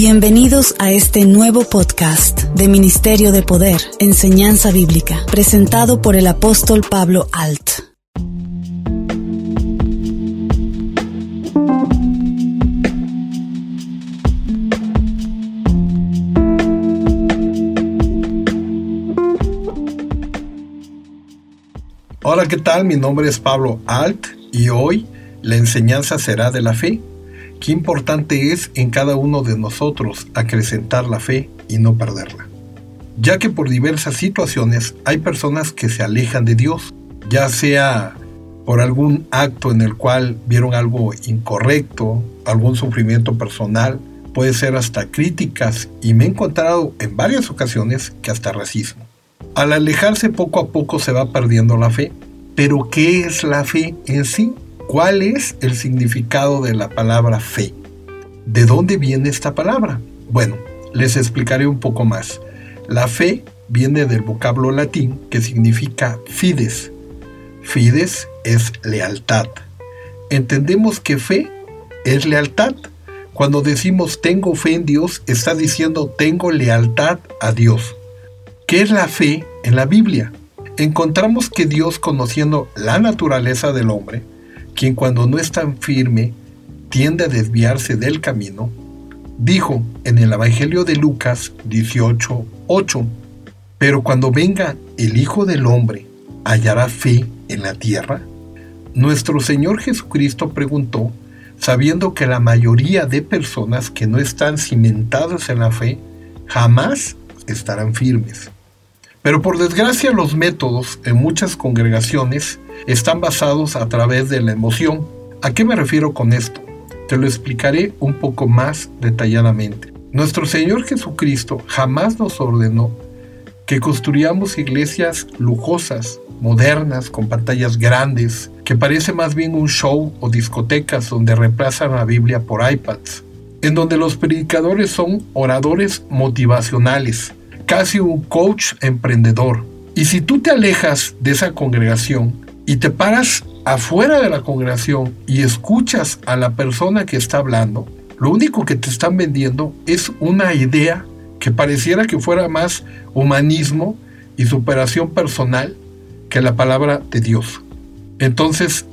Bienvenidos a este nuevo podcast de Ministerio de Poder, Enseñanza Bíblica, presentado por el apóstol Pablo Alt. Hola, ¿qué tal? Mi nombre es Pablo Alt y hoy la enseñanza será de la fe Qué importante es en cada uno de nosotros acrecentar la fe y no perderla. Ya que por diversas situaciones hay personas que se alejan de Dios, ya sea por algún acto en el cual vieron algo incorrecto, algún sufrimiento personal, puede ser hasta críticas y me he encontrado en varias ocasiones que hasta racismo. Al alejarse poco a poco se va perdiendo la fe, pero ¿qué es la fe en sí? ¿Cuál es el significado de la palabra fe? ¿De dónde viene esta palabra? Bueno, les explicaré un poco más. La fe viene del vocablo latín que significa fides. Fides es lealtad. Entendemos que fe es lealtad. Cuando decimos tengo fe en Dios, está diciendo tengo lealtad a Dios. ¿Qué es la fe en la Biblia? Encontramos que Dios, conociendo la naturaleza del hombre, quien cuando no es tan firme tiende a desviarse del camino, dijo en el Evangelio de Lucas 18:8, pero cuando venga el Hijo del Hombre, ¿hallará fe en la tierra? Nuestro Señor Jesucristo preguntó, sabiendo que la mayoría de personas que no están cimentadas en la fe jamás estarán firmes. Pero por desgracia los métodos en muchas congregaciones están basados a través de la emoción. ¿A qué me refiero con esto? Te lo explicaré un poco más detalladamente. Nuestro Señor Jesucristo jamás nos ordenó que construyamos iglesias lujosas, modernas, con pantallas grandes, que parece más bien un show o discotecas donde reemplazan la Biblia por iPads, en donde los predicadores son oradores motivacionales, casi un coach emprendedor. Y si tú te alejas de esa congregación y te paras afuera de la congregación y escuchas a la persona que está hablando, lo único que te están vendiendo es una idea que pareciera que fuera más humanismo y superación personal que la palabra de Dios. Entonces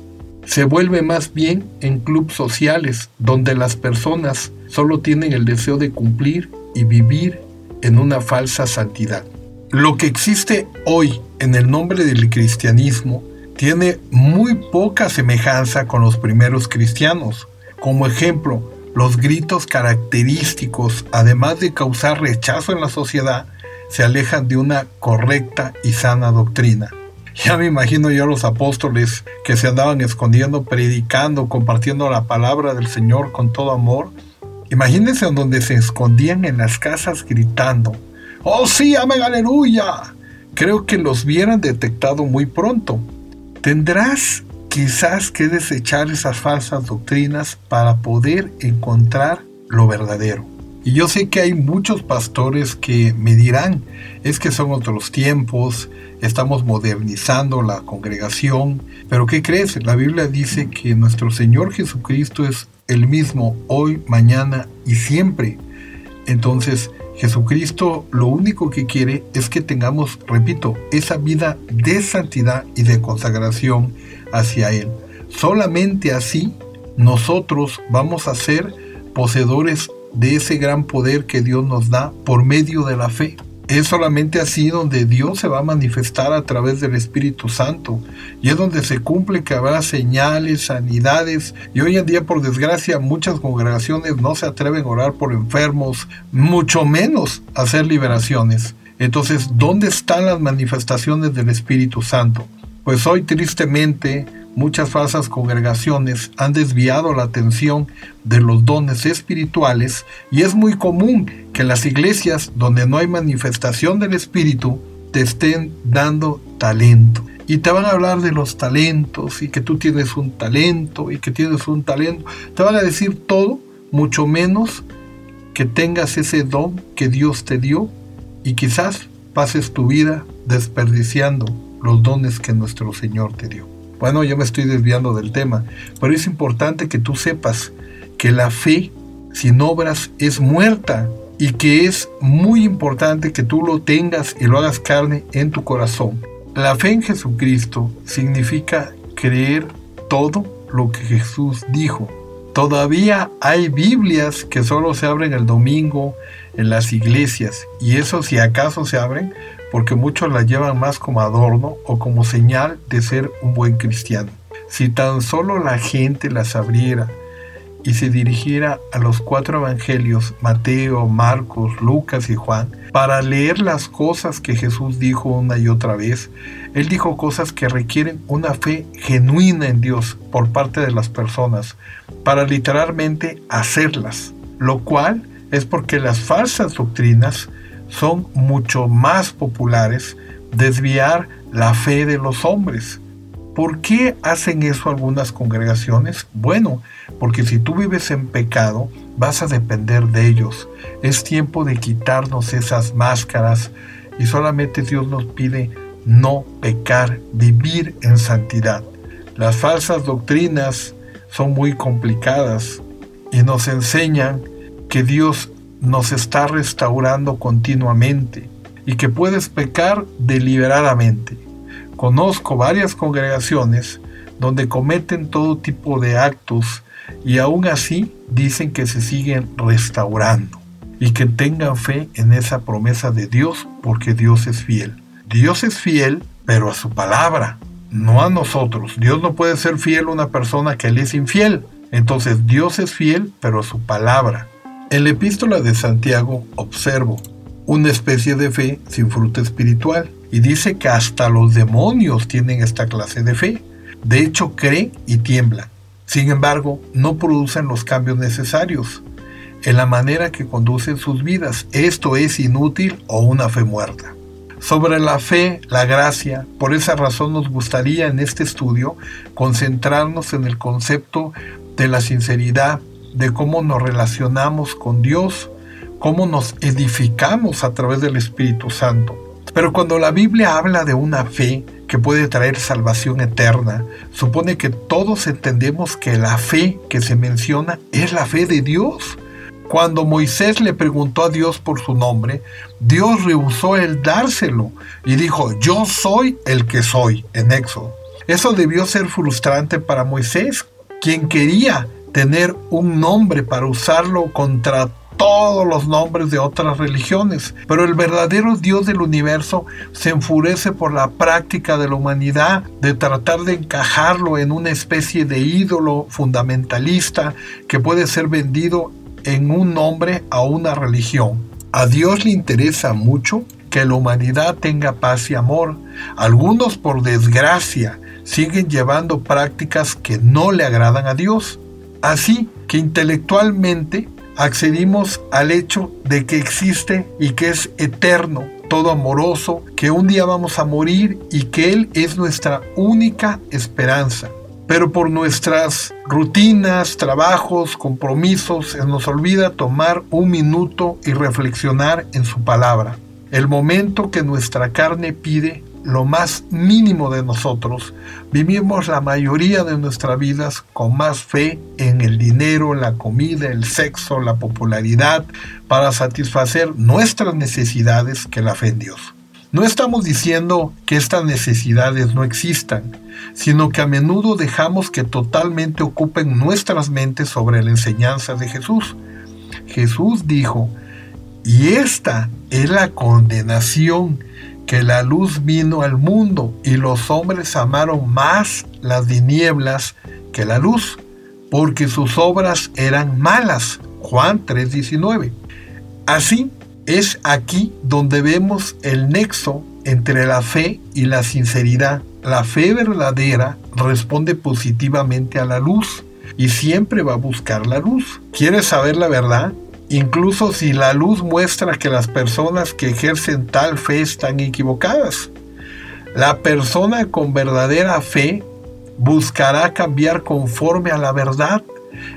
se vuelve más bien en clubes sociales donde las personas solo tienen el deseo de cumplir y vivir en una falsa santidad. Lo que existe hoy en el nombre del cristianismo tiene muy poca semejanza con los primeros cristianos. Como ejemplo, los gritos característicos, además de causar rechazo en la sociedad, se alejan de una correcta y sana doctrina. Ya me imagino yo a los apóstoles que se andaban escondiendo, predicando, compartiendo la palabra del Señor con todo amor, Imagínense donde se escondían en las casas gritando, ¡Oh sí, amén, aleluya! Creo que los hubieran detectado muy pronto. Tendrás quizás que desechar esas falsas doctrinas para poder encontrar lo verdadero. Y yo sé que hay muchos pastores que me dirán, es que son otros tiempos, estamos modernizando la congregación, pero ¿qué crees? La Biblia dice que nuestro Señor Jesucristo es el mismo hoy, mañana y siempre. Entonces, Jesucristo lo único que quiere es que tengamos, repito, esa vida de santidad y de consagración hacia Él. Solamente así nosotros vamos a ser poseedores de ese gran poder que Dios nos da por medio de la fe. Es solamente así donde Dios se va a manifestar a través del Espíritu Santo. Y es donde se cumple que habrá señales, sanidades. Y hoy en día, por desgracia, muchas congregaciones no se atreven a orar por enfermos, mucho menos hacer liberaciones. Entonces, ¿dónde están las manifestaciones del Espíritu Santo? Pues hoy tristemente muchas falsas congregaciones han desviado la atención de los dones espirituales y es muy común que las iglesias donde no hay manifestación del Espíritu te estén dando talento. Y te van a hablar de los talentos y que tú tienes un talento y que tienes un talento. Te van a decir todo, mucho menos que tengas ese don que Dios te dio y quizás pases tu vida desperdiciando los dones que nuestro Señor te dio. Bueno, yo me estoy desviando del tema, pero es importante que tú sepas que la fe sin obras es muerta y que es muy importante que tú lo tengas y lo hagas carne en tu corazón. La fe en Jesucristo significa creer todo lo que Jesús dijo. Todavía hay Biblias que solo se abren el domingo en las iglesias y eso si acaso se abren porque muchos la llevan más como adorno o como señal de ser un buen cristiano. Si tan solo la gente las abriera y se dirigiera a los cuatro evangelios, Mateo, Marcos, Lucas y Juan, para leer las cosas que Jesús dijo una y otra vez, Él dijo cosas que requieren una fe genuina en Dios por parte de las personas, para literalmente hacerlas, lo cual es porque las falsas doctrinas son mucho más populares, desviar la fe de los hombres. ¿Por qué hacen eso algunas congregaciones? Bueno, porque si tú vives en pecado, vas a depender de ellos. Es tiempo de quitarnos esas máscaras y solamente Dios nos pide no pecar, vivir en santidad. Las falsas doctrinas son muy complicadas y nos enseñan que Dios nos está restaurando continuamente y que puedes pecar deliberadamente. Conozco varias congregaciones donde cometen todo tipo de actos y aún así dicen que se siguen restaurando y que tengan fe en esa promesa de Dios porque Dios es fiel. Dios es fiel, pero a su palabra, no a nosotros. Dios no puede ser fiel a una persona que le es infiel. Entonces Dios es fiel, pero a su palabra. En la epístola de Santiago observo una especie de fe sin fruto espiritual y dice que hasta los demonios tienen esta clase de fe. De hecho, cree y tiembla. Sin embargo, no producen los cambios necesarios en la manera que conducen sus vidas. Esto es inútil o una fe muerta. Sobre la fe, la gracia, por esa razón nos gustaría en este estudio concentrarnos en el concepto de la sinceridad, de cómo nos relacionamos con Dios, cómo nos edificamos a través del Espíritu Santo. Pero cuando la Biblia habla de una fe que puede traer salvación eterna, supone que todos entendemos que la fe que se menciona es la fe de Dios. Cuando Moisés le preguntó a Dios por su nombre, Dios rehusó el dárselo y dijo, yo soy el que soy, en Éxodo. Eso debió ser frustrante para Moisés, quien quería tener un nombre para usarlo contra todos los nombres de otras religiones, pero el verdadero Dios del universo se enfurece por la práctica de la humanidad de tratar de encajarlo en una especie de ídolo fundamentalista que puede ser vendido en un nombre a una religión. A Dios le interesa mucho que la humanidad tenga paz y amor. Algunos, por desgracia, siguen llevando prácticas que no le agradan a Dios. Así que intelectualmente accedimos al hecho de que existe y que es eterno, todo amoroso, que un día vamos a morir y que Él es nuestra única esperanza. Pero por nuestras rutinas, trabajos, compromisos, se nos olvida tomar un minuto y reflexionar en su palabra. El momento que nuestra carne pide lo más mínimo de nosotros, vivimos la mayoría de nuestras vidas con más fe en el dinero, la comida, el sexo, la popularidad, para satisfacer nuestras necesidades que la fe en Dios. No estamos diciendo que estas necesidades no existan, sino que a menudo dejamos que totalmente ocupen nuestras mentes sobre la enseñanza de Jesús. Jesús dijo, y esta es la condenación que la luz vino al mundo y los hombres amaron más las tinieblas que la luz, porque sus obras eran malas. Juan 3:19. Así es aquí donde vemos el nexo entre la fe y la sinceridad. La fe verdadera responde positivamente a la luz y siempre va a buscar la luz. ¿Quieres saber la verdad? Incluso si la luz muestra que las personas que ejercen tal fe están equivocadas. La persona con verdadera fe buscará cambiar conforme a la verdad,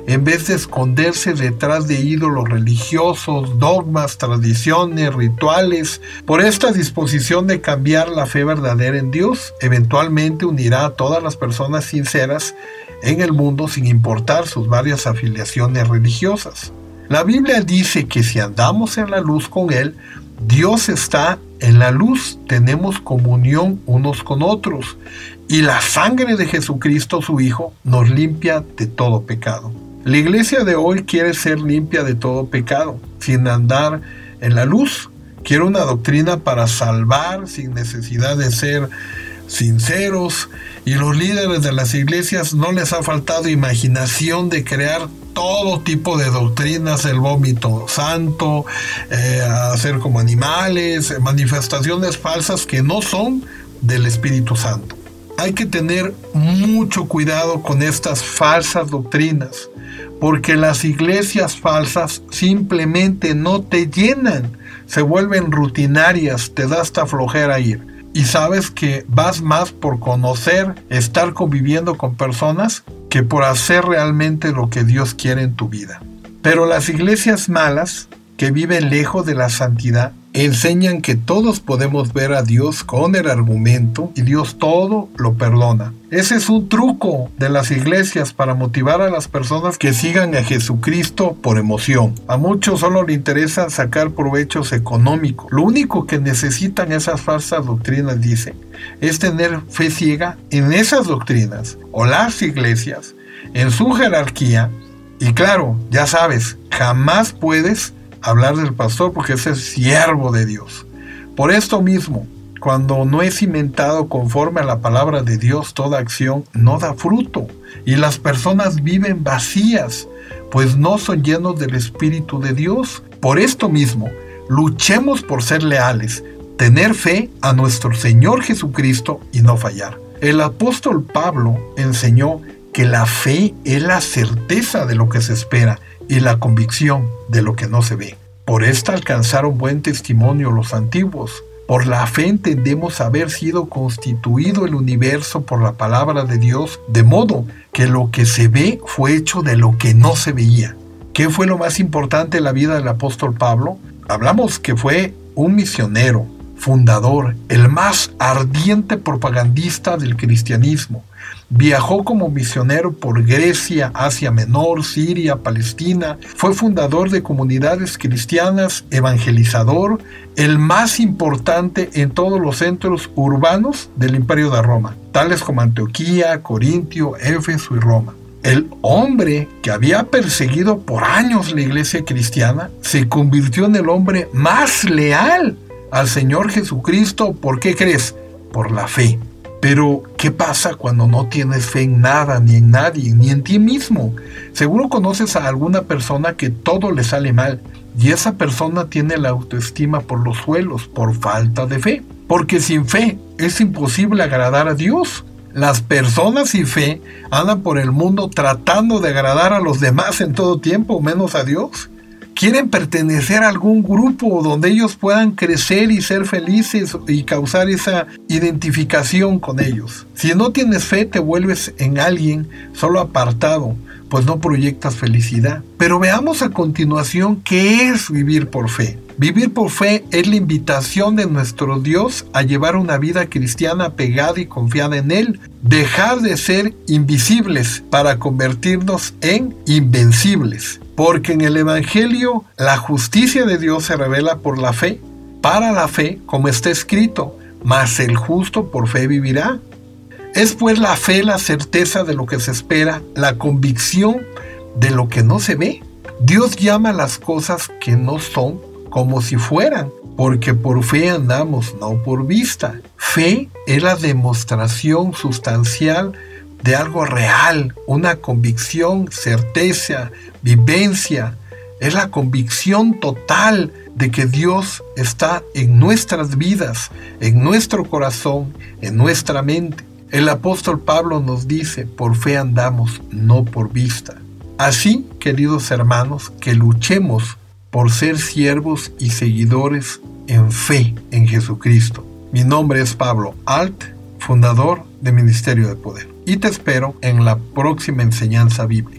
en vez de esconderse detrás de ídolos religiosos, dogmas, tradiciones, rituales. Por esta disposición de cambiar la fe verdadera en Dios, eventualmente unirá a todas las personas sinceras en el mundo sin importar sus varias afiliaciones religiosas. La Biblia dice que si andamos en la luz con Él, Dios está en la luz, tenemos comunión unos con otros y la sangre de Jesucristo su Hijo nos limpia de todo pecado. La iglesia de hoy quiere ser limpia de todo pecado, sin andar en la luz. Quiere una doctrina para salvar sin necesidad de ser sinceros y los líderes de las iglesias no les ha faltado imaginación de crear todo tipo de doctrinas, el vómito santo, eh, hacer como animales, manifestaciones falsas que no son del Espíritu Santo. Hay que tener mucho cuidado con estas falsas doctrinas, porque las iglesias falsas simplemente no te llenan, se vuelven rutinarias, te da hasta flojera ir y sabes que vas más por conocer, estar conviviendo con personas que por hacer realmente lo que Dios quiere en tu vida. Pero las iglesias malas, que viven lejos de la santidad, enseñan que todos podemos ver a Dios con el argumento y Dios todo lo perdona. Ese es un truco de las iglesias para motivar a las personas que sigan a Jesucristo por emoción. A muchos solo le interesa sacar provechos económicos. Lo único que necesitan esas falsas doctrinas, dice, es tener fe ciega en esas doctrinas o las iglesias, en su jerarquía. Y claro, ya sabes, jamás puedes hablar del pastor porque es siervo de Dios. Por esto mismo, cuando no es cimentado conforme a la palabra de Dios, toda acción no da fruto y las personas viven vacías, pues no son llenos del Espíritu de Dios. Por esto mismo, luchemos por ser leales, tener fe a nuestro Señor Jesucristo y no fallar. El apóstol Pablo enseñó que la fe es la certeza de lo que se espera y la convicción de lo que no se ve. Por esta alcanzaron buen testimonio los antiguos. Por la fe entendemos haber sido constituido el universo por la palabra de Dios, de modo que lo que se ve fue hecho de lo que no se veía. ¿Qué fue lo más importante en la vida del apóstol Pablo? Hablamos que fue un misionero, fundador, el más ardiente propagandista del cristianismo. Viajó como misionero por Grecia, Asia Menor, Siria, Palestina. Fue fundador de comunidades cristianas, evangelizador, el más importante en todos los centros urbanos del Imperio de Roma, tales como Antioquía, Corintio, Éfeso y Roma. El hombre que había perseguido por años la iglesia cristiana se convirtió en el hombre más leal al Señor Jesucristo. ¿Por qué crees? Por la fe. Pero, ¿qué pasa cuando no tienes fe en nada, ni en nadie, ni en ti mismo? Seguro conoces a alguna persona que todo le sale mal y esa persona tiene la autoestima por los suelos por falta de fe. Porque sin fe es imposible agradar a Dios. Las personas sin fe andan por el mundo tratando de agradar a los demás en todo tiempo, menos a Dios quieren pertenecer a algún grupo donde ellos puedan crecer y ser felices y causar esa identificación con ellos. Si no tienes fe, te vuelves en alguien solo apartado, pues no proyectas felicidad. Pero veamos a continuación qué es vivir por fe. Vivir por fe es la invitación de nuestro Dios a llevar una vida cristiana pegada y confiada en Él, dejar de ser invisibles para convertirnos en invencibles. Porque en el Evangelio la justicia de Dios se revela por la fe, para la fe, como está escrito, mas el justo por fe vivirá. Es pues la fe la certeza de lo que se espera, la convicción de lo que no se ve. Dios llama las cosas que no son como si fueran, porque por fe andamos, no por vista. Fe es la demostración sustancial de algo real, una convicción, certeza, vivencia. Es la convicción total de que Dios está en nuestras vidas, en nuestro corazón, en nuestra mente. El apóstol Pablo nos dice, por fe andamos, no por vista. Así, queridos hermanos, que luchemos por ser siervos y seguidores en fe en Jesucristo. Mi nombre es Pablo Alt, fundador de Ministerio de Poder, y te espero en la próxima enseñanza bíblica.